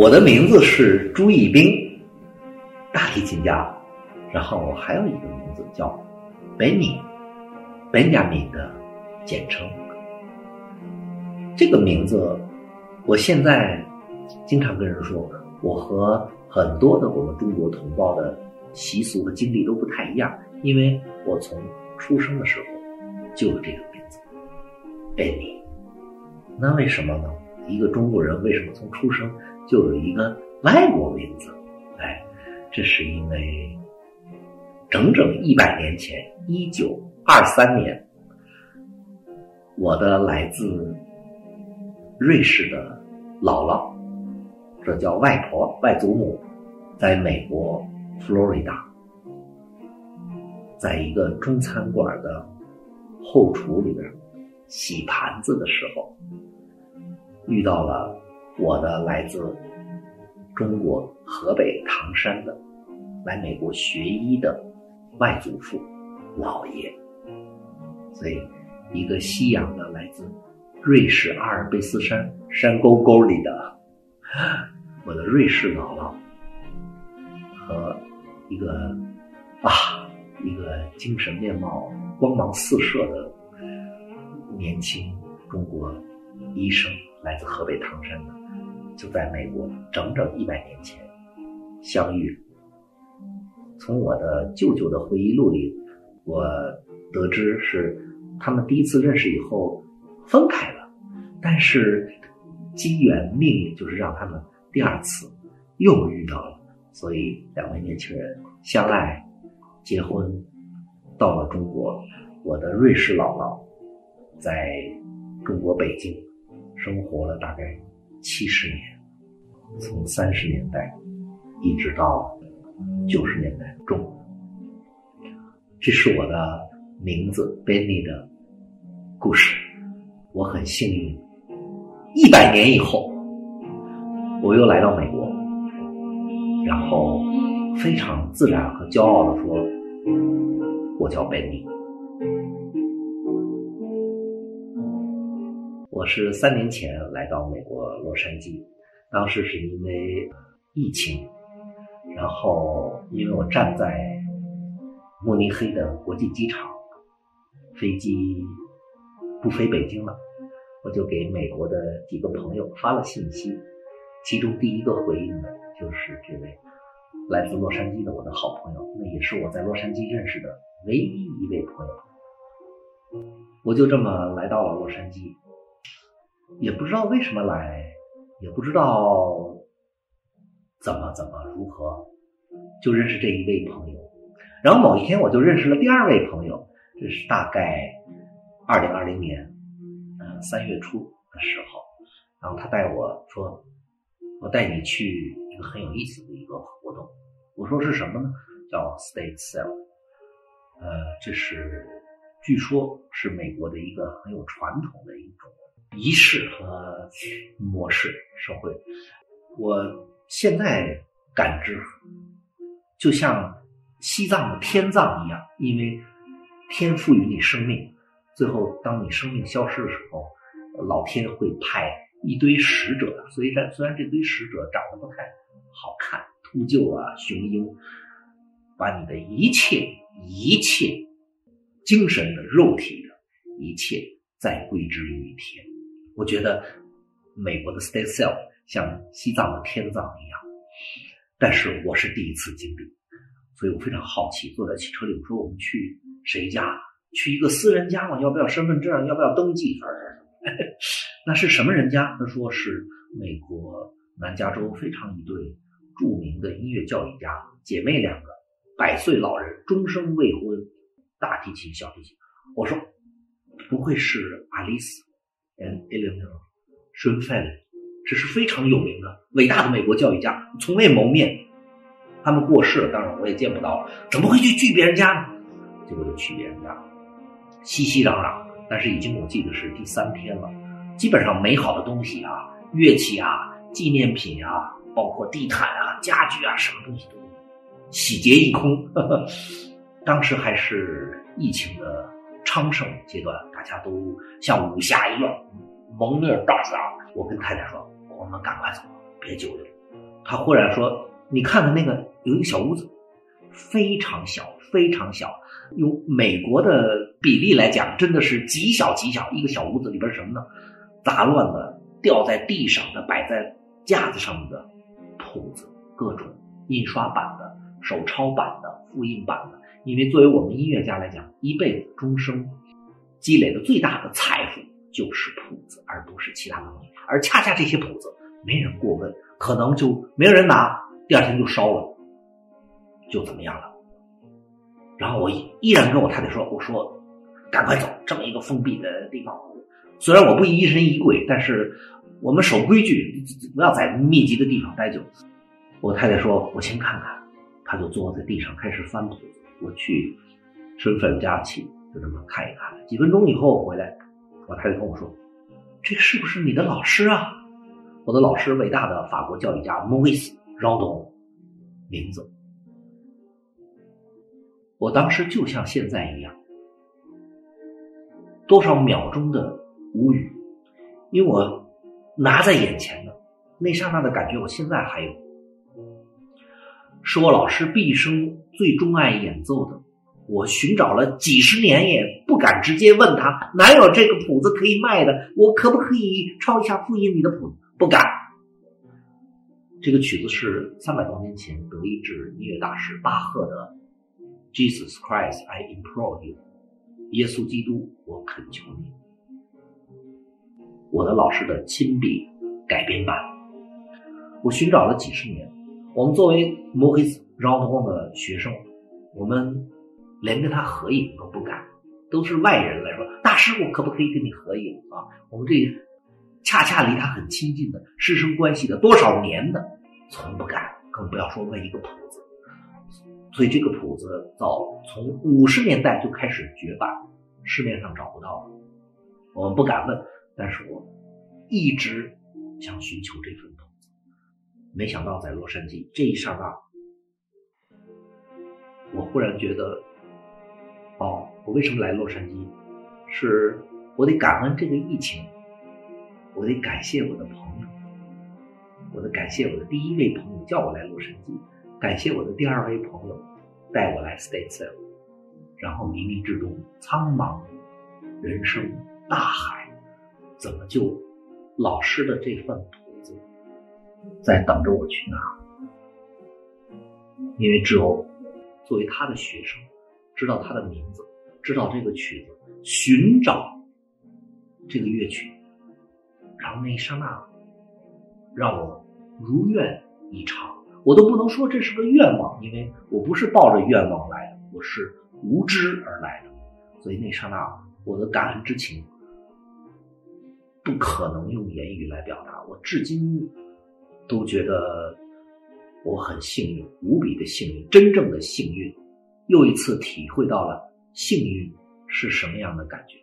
我的名字是朱义斌，大提琴家。然后还有一个名字叫 Benny，本雅敏的简称。这个名字，我现在经常跟人说，我和很多的我们中国同胞的习俗和经历都不太一样，因为我从出生的时候就有这个名字，Benny。那为什么呢？一个中国人为什么从出生就有一个外国名字？哎，这是因为整整一百年前，一九二三年，我的来自瑞士的姥姥，这叫外婆、外祖母，在美国佛罗里达，在一个中餐馆的后厨里边洗盘子的时候。遇到了我的来自中国河北唐山的来美国学医的外祖父老爷，所以一个西洋的来自瑞士阿尔卑斯山山沟沟里的 我的瑞士姥姥和一个啊一个精神面貌光芒四射的年轻中国医生。来自河北唐山的，就在美国整整一百年前相遇。从我的舅舅的回忆录里，我得知是他们第一次认识以后分开了，但是机缘命运就是让他们第二次又遇到了，所以两位年轻人相爱、结婚，到了中国。我的瑞士姥姥在中国北京。生活了大概七十年，从三十年代一直到九十年代中，这是我的名字 Benny 的故事。我很幸运，一百年以后我又来到美国，然后非常自然和骄傲地说：“我叫 Benny。”我是三年前来到美国洛杉矶，当时是因为疫情，然后因为我站在慕尼黑的国际机场，飞机不飞北京了，我就给美国的几个朋友发了信息，其中第一个回应的就是这位来自洛杉矶的我的好朋友，那也是我在洛杉矶认识的唯一一位朋友，我就这么来到了洛杉矶。也不知道为什么来，也不知道怎么怎么如何，就认识这一位朋友。然后某一天，我就认识了第二位朋友。这是大概二零二零年，嗯，三月初的时候。然后他带我说：“我带你去一个很有意思的一个活动。”我说是什么呢？叫 State Cell。呃，这是据说是美国的一个很有传统的一种。仪式和模式，社会，我现在感知，就像西藏的天葬一样，因为天赋予你生命，最后当你生命消失的时候，老天会派一堆使者，所以虽然这堆使者长得不太好看，秃鹫啊、雄鹰，把你的一切、一切精神的、肉体的一切再归之于天。我觉得美国的 State Cell 像西藏的天葬一样，但是我是第一次经历，所以我非常好奇。坐在汽车里，我说我们去谁家？去一个私人家吗？要不要身份证？要不要登记？那是什么人家？他说是美国南加州非常一对著名的音乐教育家，姐妹两个，百岁老人，终生未婚，大提琴、小提琴。我说不会是爱丽丝？嗯，Eleanor Schoenfeld，这是非常有名的、伟大的美国教育家，从未谋面。他们过世了，当然我也见不到了，怎么会去拒别人家呢？结果就去别人家，熙熙攘攘。但是已经我记得是第三天了，基本上美好的东西啊、乐器啊、纪念品啊，包括地毯啊、家具啊，什么东西都洗劫一空。呵呵，当时还是疫情的。昌盛阶段，大家都像武侠一样蒙面大侠。我跟太太说：“我们赶快走，别久留。”他忽然说：“你看看那个，有一个小屋子，非常小，非常小。用美国的比例来讲，真的是极小极小。一个小屋子里边什么呢？杂乱的，掉在地上的，摆在架子上的谱子，各种印刷版的、手抄版的、复印版的。因为作为我们音乐家来讲，一辈子终生积累的最大的财富就是谱子，而不是其他东西。而恰恰这些谱子没人过问。”可能就没人拿，第二天就烧了，就怎么样了。然后我依然跟我太太说：“我说，赶快走，这么一个封闭的地方。虽然我不疑神疑鬼，但是我们守规矩，不要在密集的地方待久。”我太太说：“我先看看。”她就坐在地上开始翻谱子。我去身份加起，就这么看一看。几分钟以后回来，我太太跟我说：“这是不是你的老师啊？”我的老师，伟大的法国教育家 Maurice Gendron，名字。我当时就像现在一样，多少秒钟的无语，因为我拿在眼前的那刹那的感觉，我现在还有，是我老师毕生最钟爱演奏的。我寻找了几十年，也不敢直接问他哪有这个谱子可以卖的，我可不可以抄一下复印你的谱子？不敢。这个曲子是三百多年前德意志音乐大师巴赫的《Jesus Christ, I Implore You》，耶稣基督，我恳求你。我的老师的亲笔改编版，我寻找了几十年。我们作为 Maurice Gendron 的学生，我们连跟他合影都不敢，都是外人来说，大师，我可不可以跟你合影啊？我们这。恰恰离他很亲近的师生关系的多少年的，从不敢，更不要说问一个谱子。所以这个谱子早从五十年代就开始绝版，市面上找不到了。我们不敢问，但是我一直想寻求这份谱。没想到在洛杉矶这一刹那，我忽然觉得，哦，我为什么来洛杉矶？是我得感恩这个疫情。我得感谢我的朋友，我得感谢我的第一位朋友叫我来洛杉矶，感谢我的第二位朋友带我来 Statesville，然后冥冥之中苍茫人生大海，怎么就老师的这份在等着我去拿？因为只有作为他的学生，知道他的名字，知道这个曲子，寻找这个乐曲。然后那一刹那，让我如愿以偿。我都不能说这是个愿望，因为我不是抱着愿望来的，我是无知而来的。所以那刹那，我的感恩之情不可能用言语来表达。我至今都觉得我很幸运，无比的幸运，真正的幸运，又一次体会到了幸运是什么样的感觉。